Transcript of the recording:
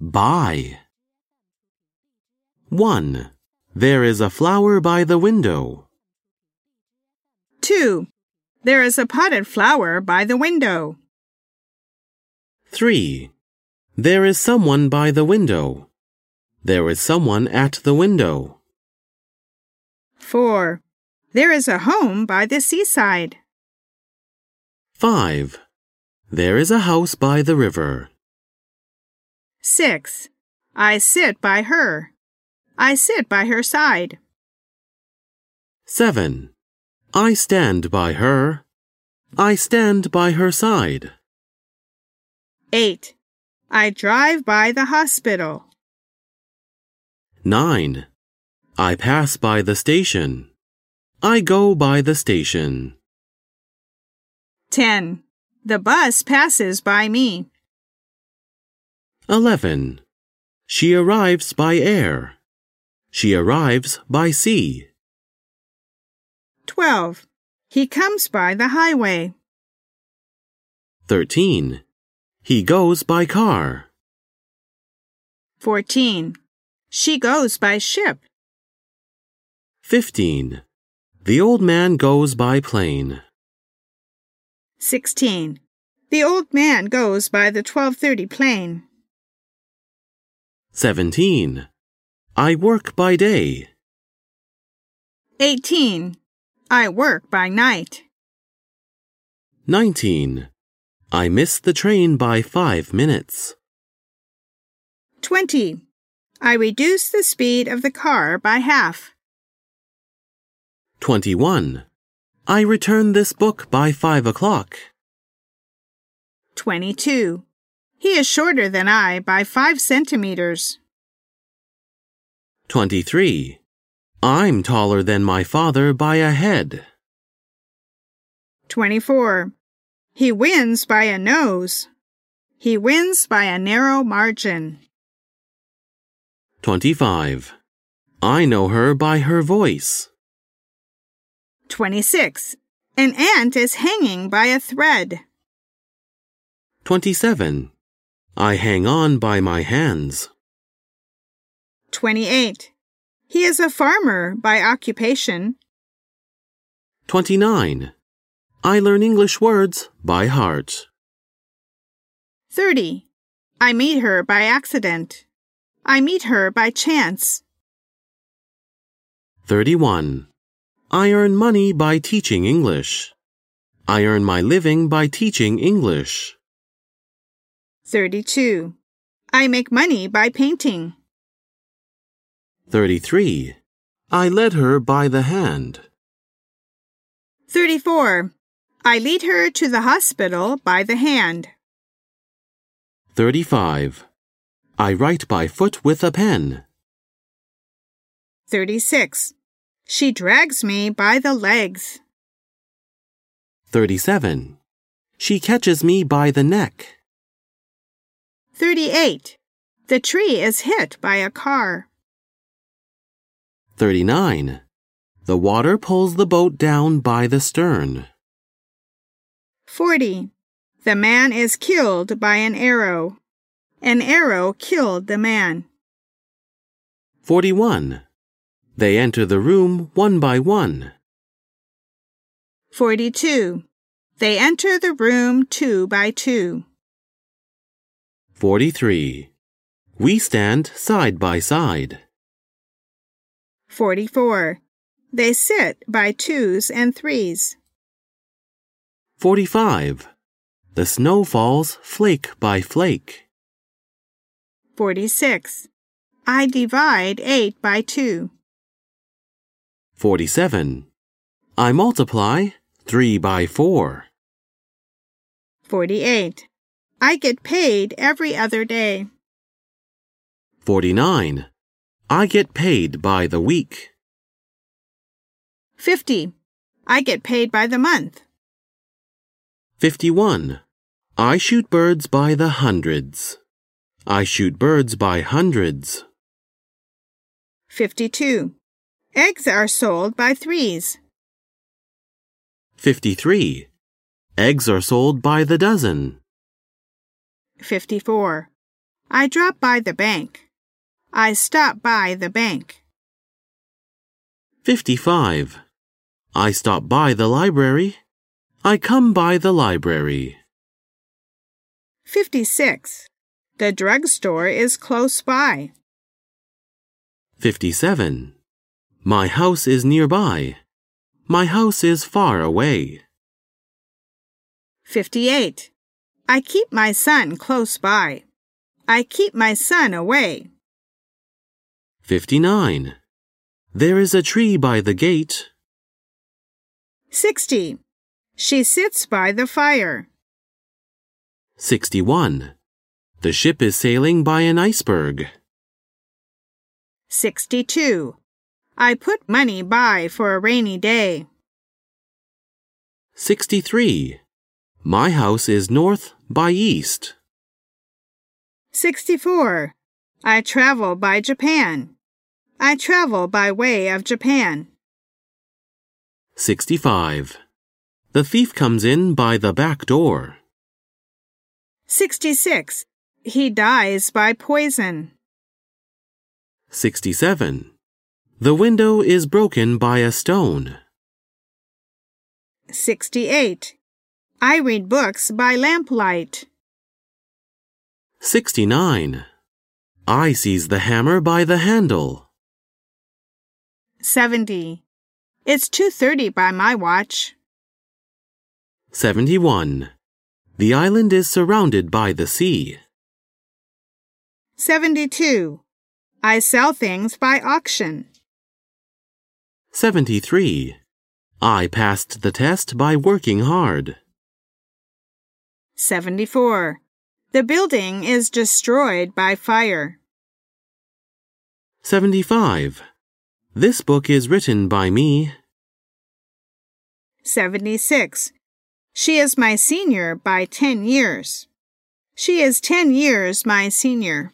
By. 1. There is a flower by the window. 2. There is a potted flower by the window. 3. There is someone by the window. There is someone at the window. 4. There is a home by the seaside. 5. There is a house by the river. 6. I sit by her. I sit by her side. 7. I stand by her. I stand by her side. 8. I drive by the hospital. 9. I pass by the station. I go by the station. 10. The bus passes by me. 11. She arrives by air. She arrives by sea. 12. He comes by the highway. 13. He goes by car. 14. She goes by ship. 15. The old man goes by plane. 16. The old man goes by the 1230 plane. 17. I work by day. 18. I work by night. 19. I miss the train by five minutes. 20. I reduce the speed of the car by half. 21. I return this book by five o'clock. 22. He is shorter than I by five centimeters. 23. I'm taller than my father by a head. 24. He wins by a nose. He wins by a narrow margin. 25. I know her by her voice. 26. An ant is hanging by a thread. 27. I hang on by my hands. 28. He is a farmer by occupation. 29. I learn English words by heart. 30. I meet her by accident. I meet her by chance. 31. I earn money by teaching English. I earn my living by teaching English. 32. I make money by painting. 33. I led her by the hand. 34. I lead her to the hospital by the hand. 35. I write by foot with a pen. 36. She drags me by the legs. 37. She catches me by the neck. 38. The tree is hit by a car. 39. The water pulls the boat down by the stern. 40. The man is killed by an arrow. An arrow killed the man. 41. They enter the room one by one. 42. They enter the room two by two. 43. We stand side by side. 44. They sit by twos and threes. 45. The snow falls flake by flake. 46. I divide eight by two. 47. I multiply three by four. 48. I get paid every other day. 49. I get paid by the week. 50. I get paid by the month. 51. I shoot birds by the hundreds. I shoot birds by hundreds. 52. Eggs are sold by threes. 53. Eggs are sold by the dozen. 54. I drop by the bank. I stop by the bank. 55. I stop by the library. I come by the library. 56. The drugstore is close by. 57. My house is nearby. My house is far away. 58. I keep my son close by. I keep my son away. 59. There is a tree by the gate. 60. She sits by the fire. 61. The ship is sailing by an iceberg. 62. I put money by for a rainy day. 63. My house is north by east. 64. I travel by Japan. I travel by way of Japan. 65. The thief comes in by the back door. 66. He dies by poison. 67. The window is broken by a stone. 68. I read books by lamplight. 69. I seize the hammer by the handle. 70. It's 2:30 by my watch. 71. The island is surrounded by the sea. 72. I sell things by auction. 73. I passed the test by working hard. 74. The building is destroyed by fire. 75. This book is written by me. 76. She is my senior by 10 years. She is 10 years my senior.